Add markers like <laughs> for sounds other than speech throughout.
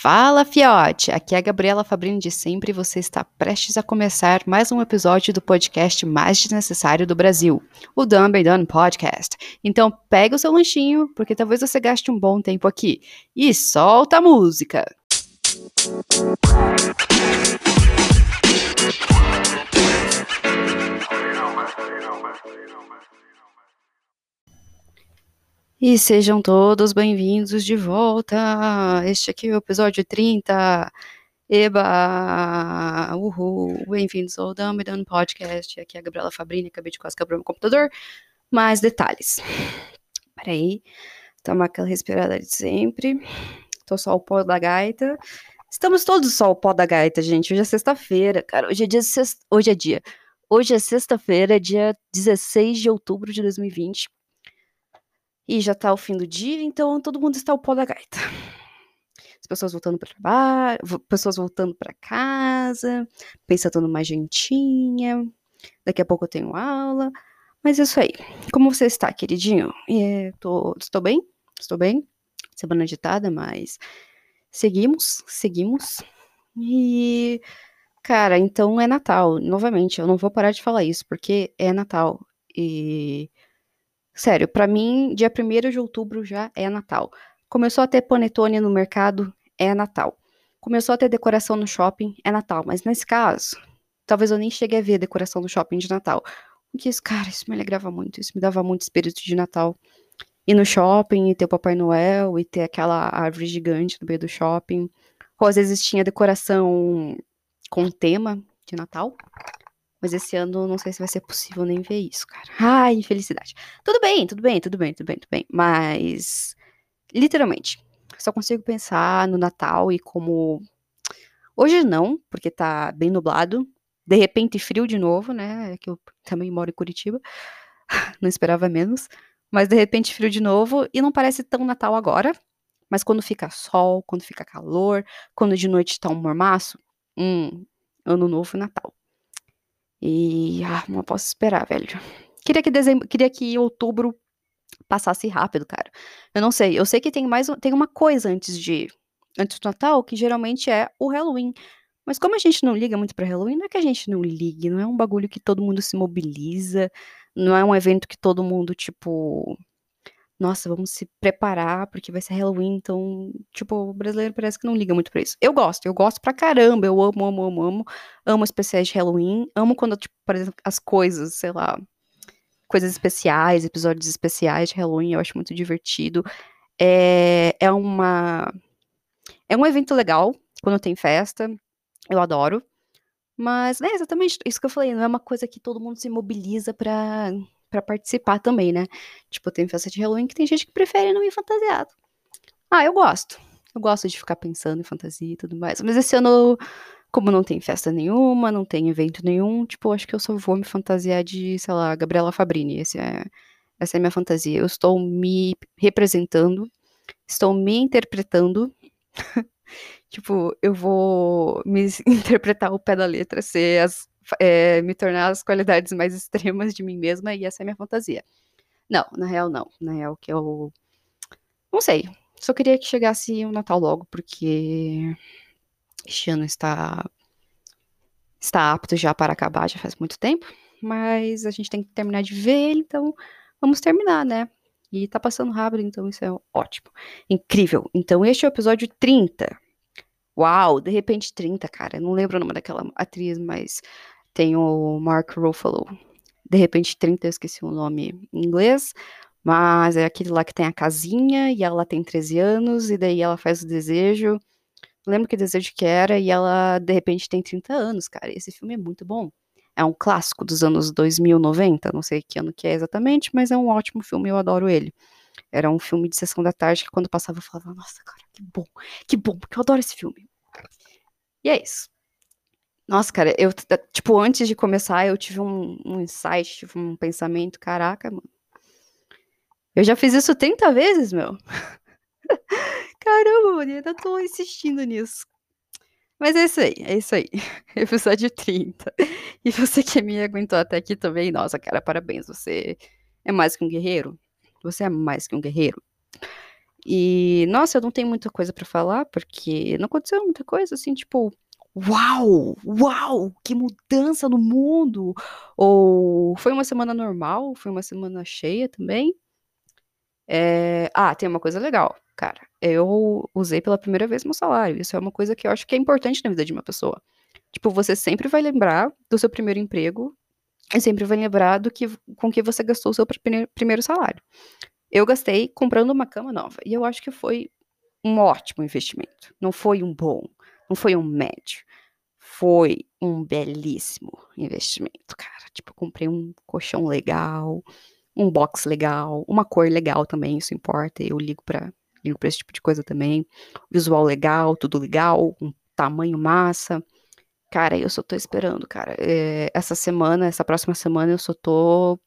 Fala, fiote! Aqui é a Gabriela Fabrini de sempre e você está prestes a começar mais um episódio do podcast mais desnecessário do Brasil, o Dumb and Done Podcast. Então pega o seu lanchinho, porque talvez você gaste um bom tempo aqui. E solta a música! E sejam todos bem-vindos de volta. Este aqui é o episódio 30. Eba! Uhul! Bem-vindos ao Dumb Done Podcast. Aqui é a Gabriela Fabrini. Acabei de quase quebrar meu computador. Mais detalhes. Peraí. Toma aquela respirada de sempre. Tô só o pó da gaita. Estamos todos só o pó da gaita, gente. Hoje é sexta-feira, cara. Hoje é dia. Sexta... Hoje é dia. Hoje é sexta-feira, dia 16 de outubro de 2020. E já tá o fim do dia, então todo mundo está o pó da gaita. As pessoas voltando para trabalho, pessoas voltando para casa, pensando mais gentinha. Daqui a pouco eu tenho aula. Mas é isso aí. Como você está, queridinho? É, tô, estou bem? Estou bem. Semana agitada, mas seguimos, seguimos. E, cara, então é Natal. Novamente, eu não vou parar de falar isso, porque é Natal. E Sério, para mim, dia 1 de outubro já é Natal. Começou a ter panetone no mercado, é Natal. Começou a ter decoração no shopping, é Natal. Mas nesse caso, talvez eu nem chegue a ver decoração do shopping de Natal. Porque, isso, cara, isso me alegrava muito. Isso me dava muito espírito de Natal. Ir no shopping e ter o Papai Noel e ter aquela árvore gigante no meio do shopping. Ou às vezes tinha decoração com tema de Natal. Mas esse ano não sei se vai ser possível nem ver isso, cara. Ai, infelicidade. Tudo bem, tudo bem, tudo bem, tudo bem, tudo bem. Mas, literalmente, só consigo pensar no Natal e como. Hoje não, porque tá bem nublado. De repente, frio de novo, né? É que eu também moro em Curitiba. <laughs> não esperava menos. Mas de repente, frio de novo. E não parece tão Natal agora. Mas quando fica sol, quando fica calor, quando de noite tá um mormaço, hum, ano novo e Natal. E ah, não posso esperar, velho. Queria que dezembro, queria que outubro passasse rápido, cara. Eu não sei. Eu sei que tem mais tem uma coisa antes de antes do Natal, que geralmente é o Halloween. Mas como a gente não liga muito para Halloween, não é que a gente não ligue, não é um bagulho que todo mundo se mobiliza, não é um evento que todo mundo tipo nossa, vamos se preparar porque vai ser Halloween, então, tipo, o brasileiro parece que não liga muito pra isso. Eu gosto, eu gosto pra caramba, eu amo, amo, amo, amo, amo especiais de Halloween, amo quando, tipo, por exemplo, as coisas, sei lá, coisas especiais, episódios especiais de Halloween, eu acho muito divertido. É, é uma. É um evento legal quando tem festa, eu adoro. Mas é exatamente isso que eu falei, não é uma coisa que todo mundo se mobiliza pra para participar também, né? Tipo, tem festa de Halloween que tem gente que prefere não ir fantasiado. Ah, eu gosto. Eu gosto de ficar pensando em fantasia e tudo mais. Mas esse ano, como não tem festa nenhuma, não tem evento nenhum, tipo, acho que eu só vou me fantasiar de, sei lá, Gabriela Fabrini. Esse é, essa é a minha fantasia. Eu estou me representando, estou me interpretando. <laughs> tipo, eu vou me <laughs> interpretar o pé da letra, ser as é, me tornar as qualidades mais extremas de mim mesma e essa é minha fantasia. Não, na real não. Na real que eu. Não sei. Só queria que chegasse o Natal logo, porque este ano está. Está apto já para acabar, já faz muito tempo. Mas a gente tem que terminar de ver ele, então vamos terminar, né? E tá passando rápido, então isso é ótimo. Incrível. Então este é o episódio 30. Uau, de repente 30, cara. não lembro o nome daquela atriz, mas tem o Mark Ruffalo. De repente, 30, eu esqueci o nome em inglês. Mas é aquele lá que tem a casinha e ela tem 13 anos, e daí ela faz o desejo. Lembro que desejo que era, e ela de repente tem 30 anos, cara. Esse filme é muito bom. É um clássico dos anos 2090, não sei que ano que é exatamente, mas é um ótimo filme, eu adoro ele. Era um filme de sessão da tarde que quando passava eu falava, nossa, cara, que bom, que bom, porque eu adoro esse filme. E é isso. Nossa, cara, eu, tipo, antes de começar, eu tive um, um insight, tive um pensamento, caraca, mano. Eu já fiz isso 30 vezes, meu. <laughs> Caramba, mano, ainda tô insistindo nisso. Mas é isso aí, é isso aí. <laughs> Episódio 30. <laughs> E você que me aguentou até aqui também, nossa, cara, parabéns. Você é mais que um guerreiro. Você é mais que um guerreiro. E, nossa, eu não tenho muita coisa para falar, porque não aconteceu muita coisa, assim, tipo, uau, uau, que mudança no mundo! Ou foi uma semana normal, foi uma semana cheia também. É... Ah, tem uma coisa legal, cara. Eu usei pela primeira vez meu salário. Isso é uma coisa que eu acho que é importante na vida de uma pessoa. Tipo, você sempre vai lembrar do seu primeiro emprego e sempre vai lembrar do que, com que você gastou o seu primeiro salário. Eu gastei comprando uma cama nova. E eu acho que foi um ótimo investimento. Não foi um bom, não foi um médio. Foi um belíssimo investimento, cara. Tipo, comprei um colchão legal, um box legal, uma cor legal também, isso importa. Eu ligo para ligo pra esse tipo de coisa também. Visual legal, tudo legal, um tamanho massa. Cara, eu só tô esperando, cara. É, essa semana, essa próxima semana, eu só tô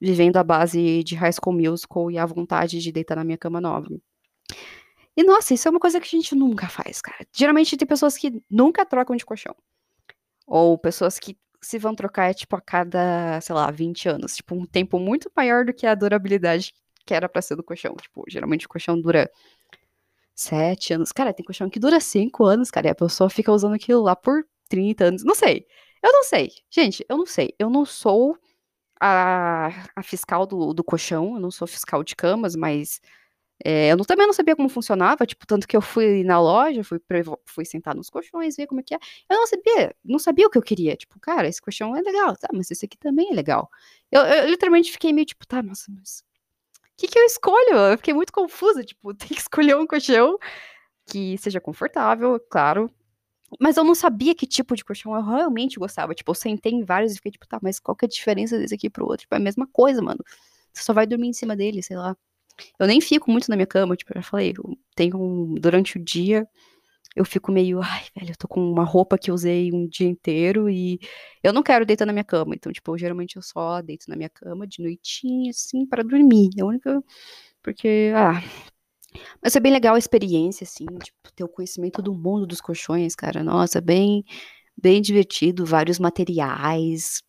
vivendo a base de High School Musical e a vontade de deitar na minha cama nova. E nossa, isso é uma coisa que a gente nunca faz, cara. Geralmente tem pessoas que nunca trocam de colchão. Ou pessoas que se vão trocar, é, tipo, a cada, sei lá, 20 anos. Tipo, um tempo muito maior do que a durabilidade que era pra ser do colchão. Tipo, geralmente o colchão dura 7 anos. Cara, tem colchão que dura 5 anos, cara. E a pessoa fica usando aquilo lá por 30 anos. Não sei. Eu não sei. Gente, eu não sei. Eu não sou a, a fiscal do, do colchão, eu não sou fiscal de camas, mas é, eu não, também não sabia como funcionava, tipo, tanto que eu fui na loja, fui, fui sentar nos colchões, ver como é que é. Eu não sabia, não sabia o que eu queria. Tipo, cara, esse colchão é legal, tá, mas esse aqui também é legal. Eu, eu literalmente fiquei meio tipo, tá, nossa, mas o que, que eu escolho? Eu fiquei muito confusa, tipo, <laughs> tem que escolher um colchão que seja confortável, claro, mas eu não sabia que tipo de colchão eu realmente gostava. Tipo, eu sentei em vários e fiquei tipo, tá, mas qual que é a diferença desse aqui pro outro? Tipo, é a mesma coisa, mano. Você só vai dormir em cima dele, sei lá. Eu nem fico muito na minha cama, tipo, eu já falei, eu tenho durante o dia, eu fico meio, ai, velho, eu tô com uma roupa que eu usei um dia inteiro e eu não quero deitar na minha cama. Então, tipo, geralmente eu só deito na minha cama de noitinha, assim, para dormir. É a única. Porque, ah, mas é bem legal a experiência, assim, tipo, ter o conhecimento do mundo dos colchões, cara. Nossa, bem, bem divertido, vários materiais,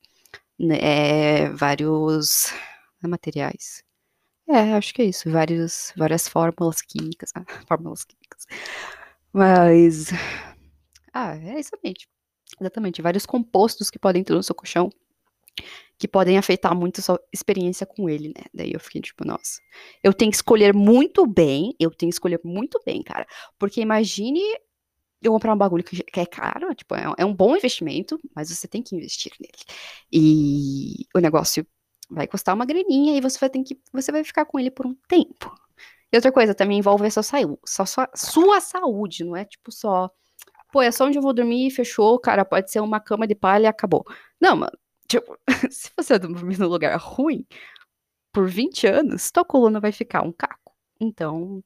né, vários é materiais. É, acho que é isso, vários, várias fórmulas químicas, ah, <laughs> fórmulas químicas. Mas, ah, é exatamente, exatamente, vários compostos que podem ter no seu colchão que podem afetar muito a sua experiência com ele, né? Daí eu fiquei tipo, nossa, eu tenho que escolher muito bem, eu tenho que escolher muito bem, cara. Porque imagine eu comprar um bagulho que, é caro, tipo, é, é um bom investimento, mas você tem que investir nele. E o negócio vai custar uma graninha e você vai ter que, você vai ficar com ele por um tempo. E outra coisa, também envolve a sua, saúde, sua, sua, sua saúde, não é tipo só, pô, é só onde eu vou dormir, fechou, cara, pode ser uma cama de palha e acabou. Não, mano, <laughs> Tipo, <laughs> se você dormir num lugar ruim por 20 anos, tua coluna vai ficar um caco. Então,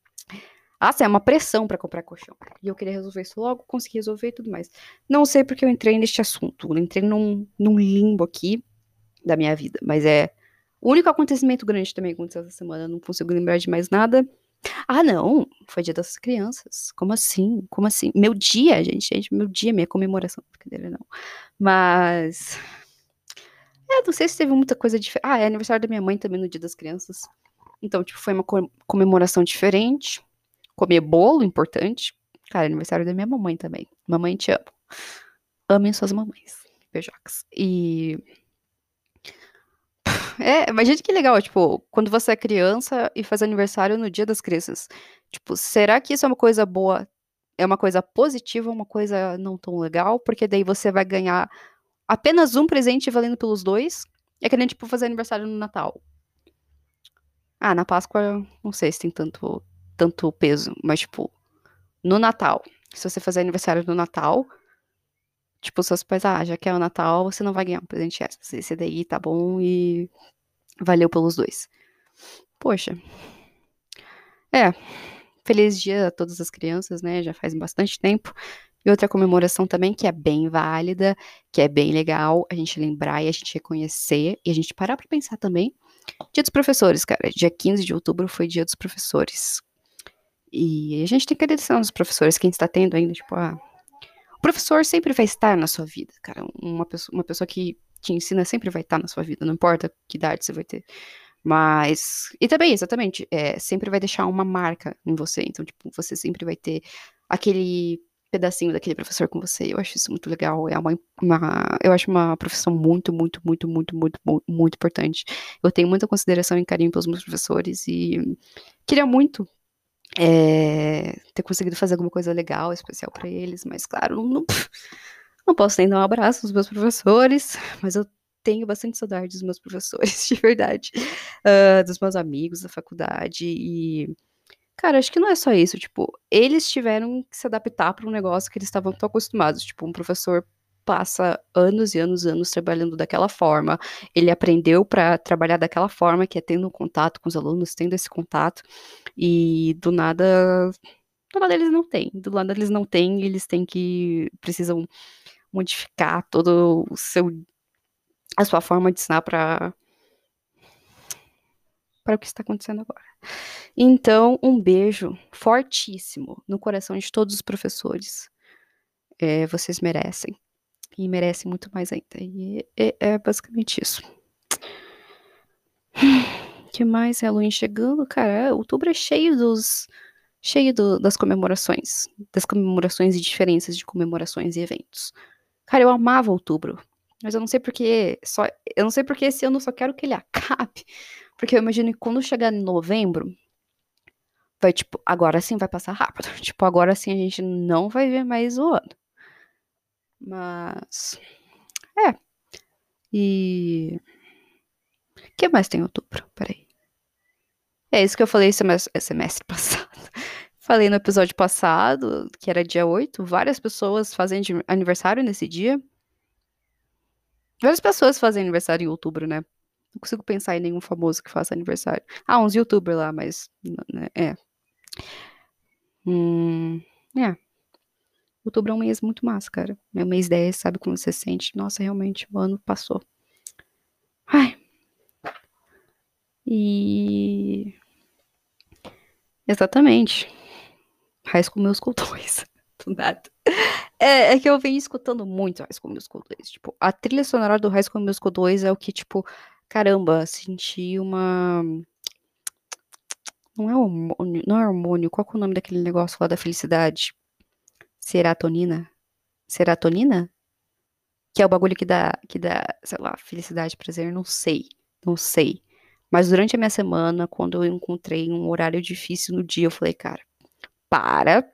assim, é uma pressão para comprar colchão. E eu queria resolver isso logo, consegui resolver e tudo mais. Não sei porque eu entrei neste assunto. Eu entrei num, num limbo aqui da minha vida. Mas é. O único acontecimento grande também aconteceu essa semana. Não consigo lembrar de mais nada. Ah, não. Foi dia das crianças. Como assim? Como assim? Meu dia, gente, gente. Meu dia, minha comemoração. Brincadeira, não. Mas. É, não sei se teve muita coisa diferente. Ah, é aniversário da minha mãe também no Dia das Crianças. Então, tipo, foi uma comemoração diferente. Comer bolo, importante. Cara, aniversário da minha mamãe também. Mamãe, te amo. Amem suas mamães. Beijocas. E. É, imagina que legal, tipo, quando você é criança e faz aniversário no Dia das Crianças. Tipo, será que isso é uma coisa boa? É uma coisa positiva uma coisa não tão legal? Porque daí você vai ganhar apenas um presente valendo pelos dois. É que nem, tipo, fazer aniversário no Natal. Ah, na Páscoa, não sei se tem tanto, tanto peso, mas, tipo, no Natal, se você fazer aniversário no Natal, tipo, seus pais, ah, já que é o Natal, você não vai ganhar um presente extra. Esse daí tá bom e valeu pelos dois. Poxa. É. Feliz dia a todas as crianças, né? Já faz bastante tempo. E outra comemoração também que é bem válida, que é bem legal a gente lembrar e a gente reconhecer e a gente parar para pensar também. Dia dos professores, cara. Dia 15 de outubro foi dia dos professores. E a gente tem que agradecer aos professores, quem está tendo ainda, tipo, ah, professor sempre vai estar na sua vida, cara. Uma pessoa, uma pessoa que te ensina sempre vai estar na sua vida, não importa que idade você vai ter. Mas. E também, exatamente, é, sempre vai deixar uma marca em você. Então, tipo, você sempre vai ter aquele pedacinho daquele professor com você. Eu acho isso muito legal. É uma, uma, eu acho uma profissão muito, muito, muito, muito, muito, muito importante. Eu tenho muita consideração e carinho pelos meus professores e queria muito é, ter conseguido fazer alguma coisa legal, especial para eles, mas claro, não, não, posso nem dar um abraço aos meus professores, mas eu tenho bastante saudade dos meus professores, <laughs> de verdade, uh, dos meus amigos da faculdade e Cara, acho que não é só isso, tipo, eles tiveram que se adaptar para um negócio que eles estavam tão acostumados, tipo, um professor passa anos e anos e anos trabalhando daquela forma, ele aprendeu para trabalhar daquela forma, que é tendo contato com os alunos, tendo esse contato, e do nada, do nada eles não têm, do nada eles não têm, eles têm que, precisam modificar todo o seu, a sua forma de ensinar para para o que está acontecendo agora. Então, um beijo fortíssimo no coração de todos os professores. É, vocês merecem. E merecem muito mais ainda. E é, é basicamente isso. <sighs> que mais? Halloween chegando, cara. Outubro é cheio dos. cheio do, das comemorações. Das comemorações e diferenças de comemorações e eventos. Cara, eu amava outubro. Mas eu não sei porque. Só, eu não sei porque esse ano eu só quero que ele <laughs> acabe. Porque eu imagino que quando chegar em novembro, vai tipo, agora sim vai passar rápido. <laughs> Tipo, agora sim a gente não vai ver mais o ano. Mas. É. E. O que mais tem em outubro? Peraí. É isso que eu falei semestre, é semestre <laughs> passado. Falei no episódio passado, que era dia 8, várias pessoas fazem aniversário nesse dia. Várias pessoas fazem aniversário em outubro, né? Não consigo pensar em nenhum famoso que faça aniversário. Ah, uns youtubers lá, mas. Né, é. Hum, é. Outubro é um mês muito massa, cara. É um mês 10, sabe como você sente? Nossa, realmente, o ano passou. Ai. E. Exatamente. High School Musical 2. Do nada. É, é, que eu venho escutando muito High School Musical 2. Tipo, a trilha sonora do High School Musical 2 é o que, tipo, caramba, senti uma. Não é hormônio, não é hormônio. Qual é o nome daquele negócio lá da felicidade? Serotonina? Serotonina? Que é o bagulho que dá, que dá, sei lá, felicidade, prazer, não sei. Não sei. Mas durante a minha semana, quando eu encontrei um horário difícil no dia, eu falei, cara, para,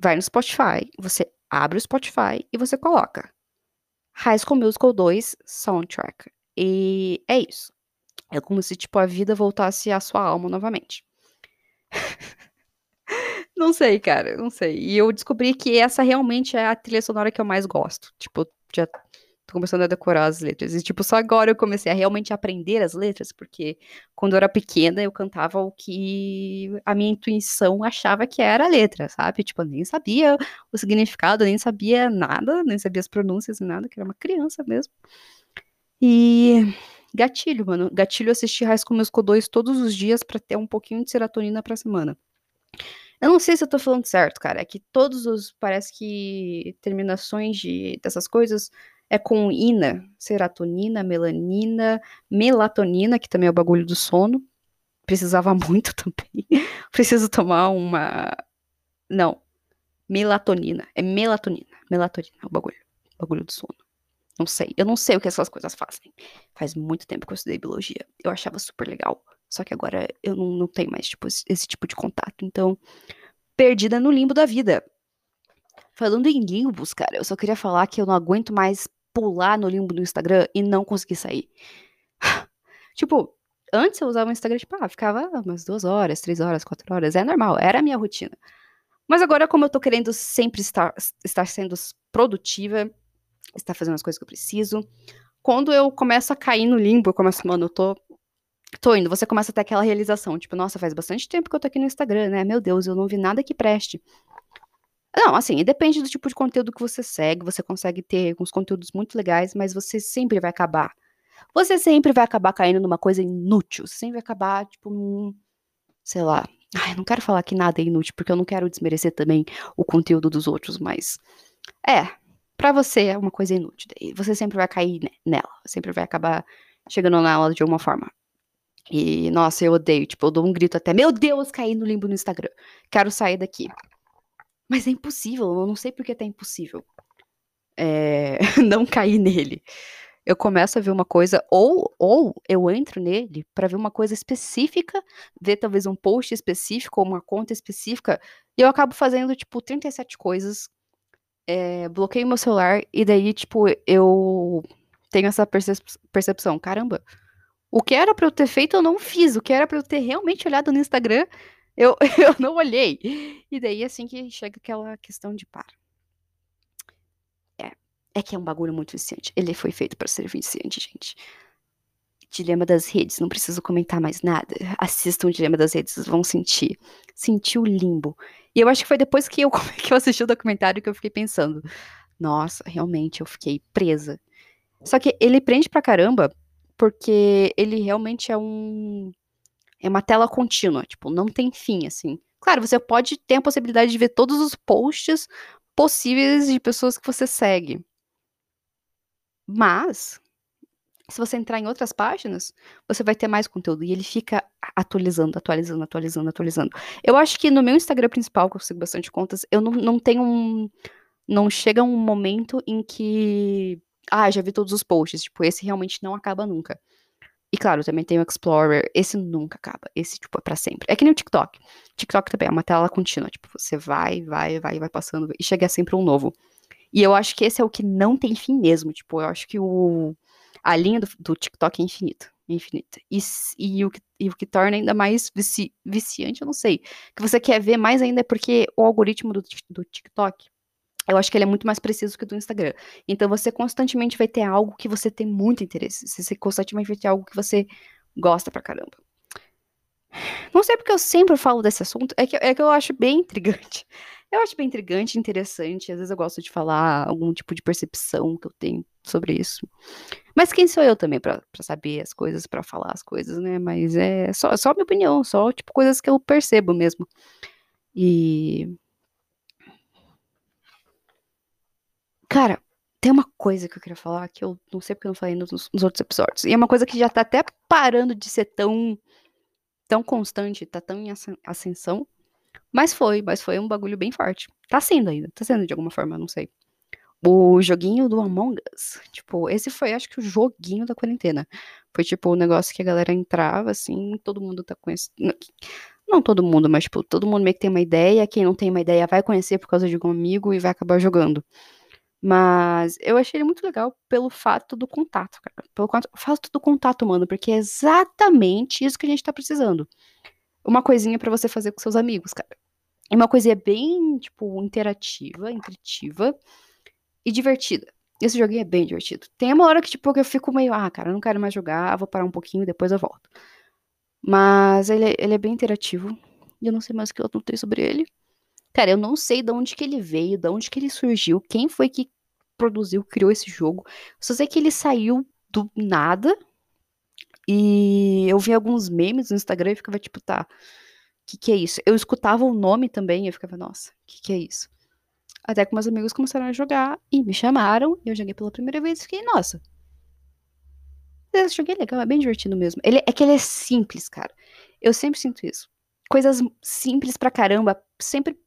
vai no Spotify, você abre o Spotify e você coloca High School Musical 2 Soundtrack. E é isso. É como se, tipo, a vida voltasse à sua alma novamente. Não sei, cara, não sei. E eu descobri que essa realmente é a trilha sonora que eu mais gosto. Tipo, já tô começando a decorar as letras. E, tipo, só agora eu comecei a realmente aprender as letras, porque quando eu era pequena eu cantava o que a minha intuição achava que era a letra, sabe? Tipo, eu nem sabia o significado, nem sabia nada, nem sabia as pronúncias, nada, que era uma criança mesmo. E gatilho, mano. Gatilho assistir High School Musical 2 todos os dias para ter um pouquinho de serotonina pra semana. Eu não sei se eu tô falando certo, cara. É que todos os. Parece que terminações de, dessas coisas é com ina. Serotonina, melanina, melatonina, que também é o bagulho do sono. Precisava <laughs> muito também. Preciso tomar uma. Não. Melatonina. É melatonina. Melatonina é o bagulho. O bagulho do sono. Não sei. Eu não sei o que essas coisas fazem. Faz muito tempo que eu estudei biologia. Eu achava super legal. Só que agora eu não, não tenho mais tipo, esse tipo de contato. Então, perdida no limbo da vida. Falando em limbos, cara, eu só queria falar que eu não aguento mais pular no limbo do Instagram e não conseguir sair. <sighs> tipo, antes eu usava o Instagram, tipo, ah, ficava umas duas horas, três horas, quatro horas. É normal, era a minha rotina. Mas agora, como eu tô querendo sempre estar, estar sendo produtiva, estar fazendo as coisas que eu preciso. Quando eu começo a cair no limbo, eu começo, mano, eu tô, tô indo, você começa a ter aquela realização, tipo, nossa, faz bastante tempo que eu tô aqui no Instagram, né? Meu Deus, eu não vi nada que preste. Não, assim, depende do tipo de conteúdo que você segue, você consegue ter alguns conteúdos muito legais, mas você sempre vai acabar. Você sempre vai acabar caindo numa coisa inútil, você sempre vai acabar, tipo, num, sei lá. Ai, não quero falar que nada é inútil, porque eu não quero desmerecer também o conteúdo dos outros, mas. É, para você é uma coisa inútil. Você sempre vai cair nela, sempre vai acabar chegando nela de alguma forma. E, nossa, eu odeio. Tipo, eu dou um grito até, meu Deus, caí no limbo no Instagram. Quero sair daqui. Mas é impossível, eu não sei por que tá impossível. É, <laughs> não cair nele. Eu começo a ver uma coisa, ou, ou eu entro nele para ver uma coisa específica, ver talvez um post específico ou uma conta específica, e eu acabo fazendo, tipo, 37 coisas, é, bloqueio meu celular, e daí, tipo, eu tenho essa percep percepção, caramba, o que era para eu ter feito eu não fiz, o que era para eu ter realmente olhado no Instagram, eu, <laughs> eu não olhei. E daí, assim que chega aquela questão de para. É, é que é um bagulho muito viciante. Ele foi feito para ser viciante, gente. Dilema das Redes, não preciso comentar mais nada. Assistam o Dilema das Redes, vocês vão sentir. Sentir o limbo. E eu acho que foi depois que eu, <laughs> que eu assisti o documentário que eu fiquei pensando. Nossa, realmente, eu fiquei presa. Só que ele prende pra caramba porque ele realmente é um é uma tela contínua, tipo, não tem fim assim. Claro, você pode ter a possibilidade de ver todos os posts possíveis de pessoas que você segue. Mas se você entrar em outras páginas, você vai ter mais conteúdo e ele fica atualizando, atualizando, atualizando, atualizando. Eu acho que no meu Instagram principal, que eu sigo bastante contas, eu não, não tenho um. Não chega um momento em que ah, já vi todos os posts. Tipo, esse realmente não acaba nunca. E claro, também tem o Explorer. Esse nunca acaba. Esse, tipo, é pra sempre. É que nem o TikTok. TikTok também é uma tela contínua. Tipo, você vai, vai, vai, vai passando. E chega sempre um novo. E eu acho que esse é o que não tem fim mesmo. Tipo, eu acho que o, a linha do, do TikTok é infinita. Infinita. E, e, o, que, e o que torna ainda mais vici, viciante, eu não sei. Que você quer ver mais ainda é porque o algoritmo do, do TikTok eu acho que ele é muito mais preciso que o do Instagram. Então você constantemente vai ter algo que você tem muito interesse. Você constantemente vai ter algo que você gosta pra caramba. Não sei porque eu sempre falo desse assunto, é que, é que eu acho bem intrigante. <laughs> Eu acho bem intrigante, interessante. Às vezes eu gosto de falar algum tipo de percepção que eu tenho sobre isso. Mas quem sou eu também para saber as coisas, para falar as coisas, né? Mas é só, só minha opinião, só tipo coisas que eu percebo mesmo. E Cara, tem uma coisa que eu queria falar que eu não sei porque eu não falei nos, nos outros episódios. E é uma coisa que já tá até parando de ser tão tão constante, tá tão em ascensão. Mas foi, mas foi um bagulho bem forte. Tá sendo ainda, tá sendo de alguma forma, não sei. O joguinho do Among Us. Tipo, esse foi, acho que, o joguinho da quarentena. Foi, tipo, o um negócio que a galera entrava, assim, todo mundo tá conhecendo. Não todo mundo, mas, tipo, todo mundo meio que tem uma ideia. Quem não tem uma ideia vai conhecer por causa de algum amigo e vai acabar jogando. Mas eu achei ele muito legal pelo fato do contato, cara. Pelo fato do contato humano, porque é exatamente isso que a gente tá precisando. Uma coisinha para você fazer com seus amigos, cara. E uma coisinha bem, tipo, interativa, intuitiva e divertida. Esse joguinho é bem divertido. Tem uma hora que, tipo, eu fico meio, ah, cara, não quero mais jogar, vou parar um pouquinho, depois eu volto. Mas ele, é, ele é bem interativo. E eu não sei mais o que eu notei sobre ele. Cara, eu não sei de onde que ele veio, de onde que ele surgiu, quem foi que produziu, criou esse jogo. Só sei que ele saiu do nada. E eu vi alguns memes no Instagram e ficava tipo, tá, o que que é isso? Eu escutava o nome também e eu ficava, nossa, o que que é isso? Até que meus amigos começaram a jogar e me chamaram, e eu joguei pela primeira vez e fiquei, nossa. Esse jogo é legal, é bem divertido mesmo. Ele, é que ele é simples, cara. Eu sempre sinto isso. Coisas simples pra caramba sempre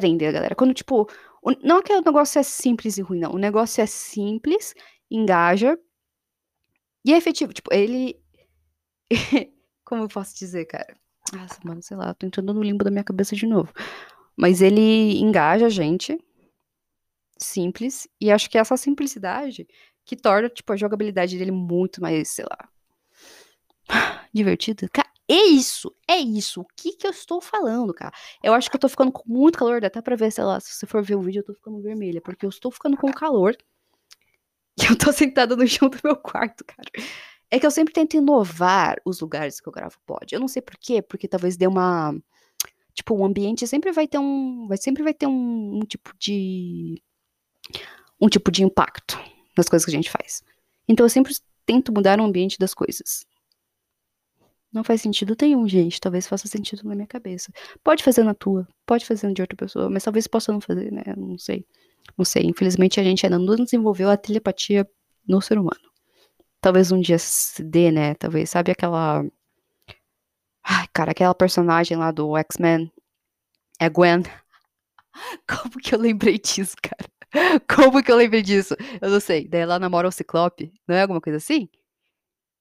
prender a galera. Quando, tipo, o, não é que o negócio é simples e ruim, não. O negócio é simples, engaja e é efetivo. Tipo, ele. <laughs> Como eu posso dizer, cara? Nossa, mano, sei lá, tô entrando no limbo da minha cabeça de novo. Mas ele engaja a gente. Simples. E acho que é essa simplicidade que torna, tipo, a jogabilidade dele muito mais, sei lá. <laughs> divertida. É isso, é isso. O que que eu estou falando, cara? Eu acho que eu tô ficando com muito calor, dá até pra ver, sei lá, se você for ver o vídeo, eu tô ficando vermelha, porque eu estou ficando com calor. <laughs> E eu tô sentada no chão do meu quarto, cara. É que eu sempre tento inovar os lugares que eu gravo pod. Eu não sei por quê, porque talvez dê uma. Tipo, o ambiente sempre vai ter um. Vai, sempre vai ter um, um tipo de. Um tipo de impacto nas coisas que a gente faz. Então eu sempre tento mudar o ambiente das coisas. Não faz sentido nenhum, gente. Talvez faça sentido na minha cabeça. Pode fazer na tua, pode fazer de outra pessoa, mas talvez possa não fazer, né? Não sei. Não sei. Infelizmente a gente ainda não desenvolveu a telepatia no ser humano. Talvez um dia se dê, né? Talvez, sabe aquela. Ai, cara, aquela personagem lá do X-Men. É Gwen. <laughs> Como que eu lembrei disso, cara? <laughs> Como que eu lembrei disso? Eu não sei. Daí ela namora o Ciclope. Não é alguma coisa assim?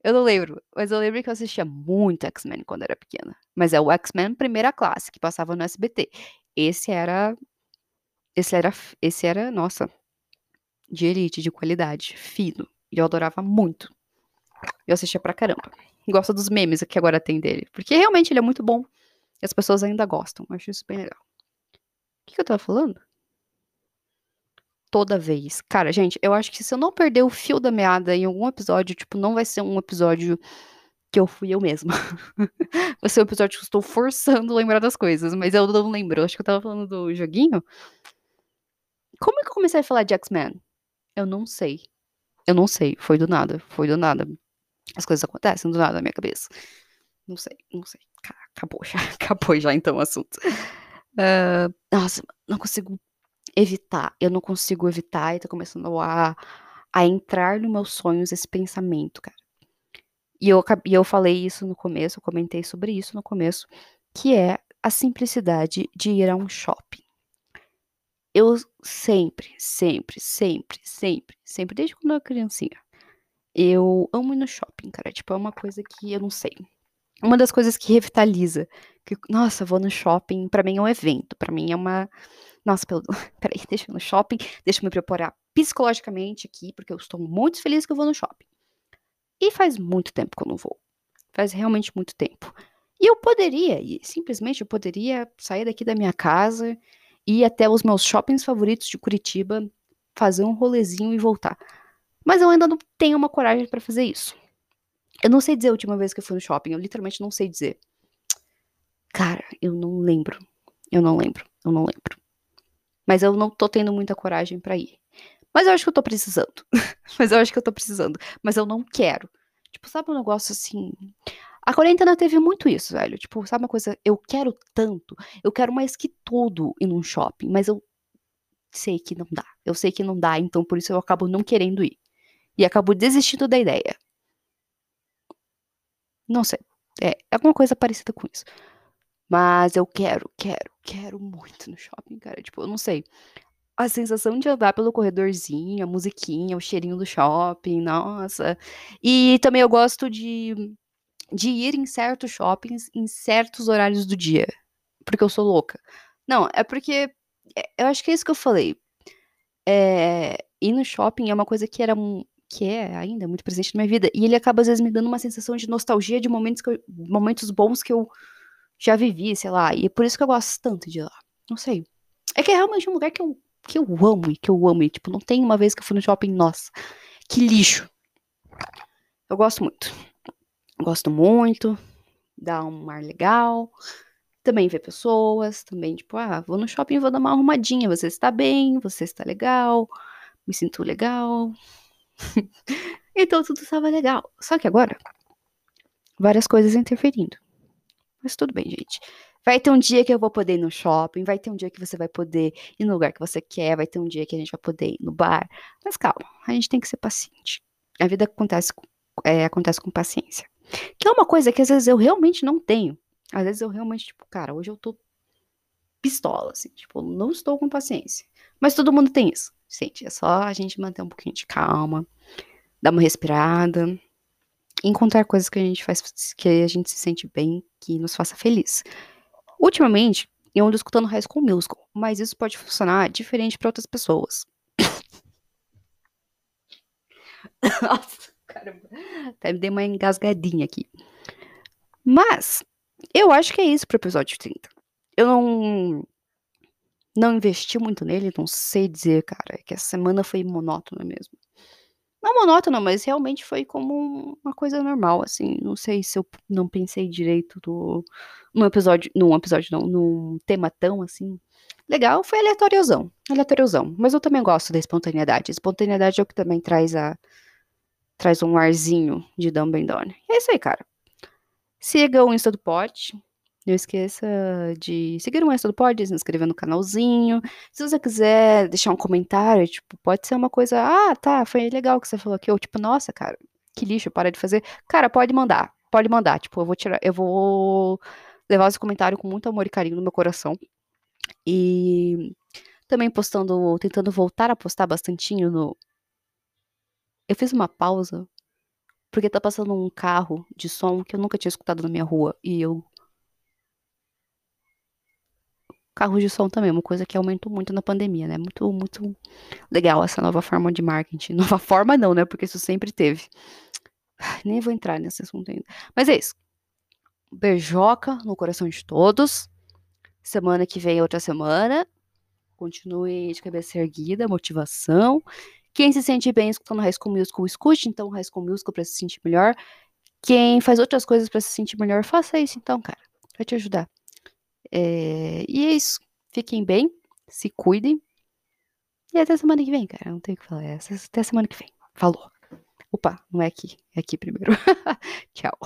Eu não lembro. Mas eu lembro que eu assistia muito X-Men quando era pequena. Mas é o X-Men primeira classe, que passava no SBT. Esse era. Esse era. Esse era, nossa. De elite, de qualidade. Fino. E eu adorava muito. Eu assistia pra caramba. Gosto dos memes que agora tem dele. Porque realmente ele é muito bom. E as pessoas ainda gostam. Eu acho isso bem legal. O que, que eu tava falando? Toda vez. Cara, gente, eu acho que se eu não perder o fio da meada em algum episódio, tipo, não vai ser um episódio que eu fui eu mesma. <laughs> vai ser um episódio que eu estou forçando lembrar das coisas, mas eu não lembro. Acho que eu tava falando do joguinho. Como é que eu comecei a falar de X-Men? Eu não sei. Eu não sei. Foi do nada. Foi do nada. As coisas acontecem do nada na minha cabeça. Não sei, não sei. Acabou já. <laughs> Acabou já então o assunto. Uh, nossa, não consigo evitar. Eu não consigo evitar e tá começando a, a entrar nos meus sonhos esse pensamento, cara. E eu, e eu falei isso no começo, eu comentei sobre isso no começo, que é a simplicidade de ir a um shopping. Eu sempre, sempre, sempre, sempre, sempre, desde quando eu era criancinha, eu amo ir no shopping, cara. Tipo, é uma coisa que eu não sei. Uma das coisas que revitaliza. Que, nossa, vou no shopping, para mim é um evento, para mim é uma. Nossa, pelo... <laughs> peraí, deixa eu ir no shopping, deixa eu me preparar psicologicamente aqui, porque eu estou muito feliz que eu vou no shopping. E faz muito tempo que eu não vou. Faz realmente muito tempo. E eu poderia, e simplesmente eu poderia sair daqui da minha casa, ir até os meus shoppings favoritos de Curitiba, fazer um rolezinho e voltar. Mas eu ainda não tenho uma coragem para fazer isso. Eu não sei dizer a última vez que eu fui no shopping, eu literalmente não sei dizer. Cara, eu não lembro. Eu não lembro, eu não lembro. Mas eu não tô tendo muita coragem para ir. Mas eu acho que eu tô precisando. <laughs> Mas eu acho que eu tô precisando. Mas eu não quero. Tipo, sabe um negócio assim. A quarentena teve muito isso, velho. Tipo, sabe uma coisa? Eu quero tanto. Eu quero mais que tudo ir num shopping. Mas eu sei que não dá. Eu sei que não dá, então por isso eu acabo não querendo ir e acabou desistindo da ideia. Não sei. É alguma coisa parecida com isso. Mas eu quero, quero, quero muito no shopping, cara. Tipo, eu não sei. A sensação de andar pelo corredorzinho, a musiquinha, o cheirinho do shopping, nossa. E também eu gosto de, de ir em certos shoppings em certos horários do dia. Porque eu sou louca. Não, é porque. É, eu acho que é isso que eu falei. É, ir no shopping é uma coisa que era que é ainda muito presente na minha vida. E ele acaba, às vezes, me dando uma sensação de nostalgia de momentos, eu, momentos bons que eu já vivi, sei lá. E é por isso que eu gosto tanto de ir lá. Não sei. É que é realmente um lugar que eu, que eu amo e que eu amo. E, tipo, não tem uma vez que eu fui no shopping, nossa, que lixo. Eu gosto muito. Gosto muito. Dá um ar legal. Também ver pessoas. Também, tipo, ah, vou no shopping e vou dar uma arrumadinha. Você está bem, você está legal. Me sinto legal. <laughs> então tudo estava legal. Só que agora, várias coisas interferindo. Mas tudo bem, gente. Vai ter um dia que eu vou poder ir no shopping, vai ter um dia que você vai poder ir no lugar que você quer, vai ter um dia que a gente vai poder ir no bar. Mas calma, a gente tem que ser paciente. A vida acontece, é, acontece com paciência. Que é uma coisa que às vezes eu realmente não tenho. Às vezes eu realmente, tipo, cara, hoje eu tô pistola, assim, tipo, não estou com paciência. Mas todo mundo tem isso. Gente, é só a gente manter um pouquinho de calma, dar uma respirada, encontrar coisas que a gente faz, que a gente se sente bem, que nos faça feliz. Ultimamente, eu ando escutando High School Musical, mas isso pode funcionar diferente para outras pessoas. <coughs> Nossa, caramba. Até me dei uma engasgadinha aqui. Mas, eu acho que é isso pro episódio 30. Eu não não investi muito nele, não sei dizer, cara, é que essa semana foi monótona mesmo. Não monótona, mas realmente foi como uma coisa normal, assim. Não sei se eu não pensei direito do, num episódio, num episódio não, num tema tão assim. Legal, foi aleatóriozão, aleatóriozão. Mas eu também gosto da espontaneidade. Espontaneidade é o que também traz a traz um arzinho de Dumbledore. É isso aí, cara. Siga o Insta do Pote, não esqueça de seguir o Extra do Pod, se inscrever no canalzinho. Se você quiser deixar um comentário, tipo, pode ser uma coisa, ah, tá, foi legal que você falou aqui, ou tipo, nossa, cara, que lixo, para de fazer. Cara, pode mandar. pode mandar. Tipo, eu vou tirar, eu vou levar esse comentário com muito amor e carinho no meu coração. E também postando, tentando voltar a postar bastantinho no. Eu fiz uma pausa porque tá passando um carro de som que eu nunca tinha escutado na minha rua e eu carros de som também, uma coisa que aumentou muito na pandemia, né? Muito, muito legal essa nova forma de marketing. <laughs> Nova forma não, né? Porque isso sempre teve. Nem vou entrar nesse assunto ainda. Mas é isso. Beijoca no coração de todos. Semana que vem, outra semana. Continue de cabeça erguida, motivação. Quem se sente bem escutando High School Musical, escute então High School Musical para se sentir melhor. Quem faz outras coisas para se sentir melhor, faça isso então, cara. Vai te ajudar. É... E é isso. Fiquem bem, se cuidem. E até semana que vem, cara. Não tenho o que falar. Até semana que vem. Falou. Opa, não é aqui. É aqui primeiro. <laughs> Tchau.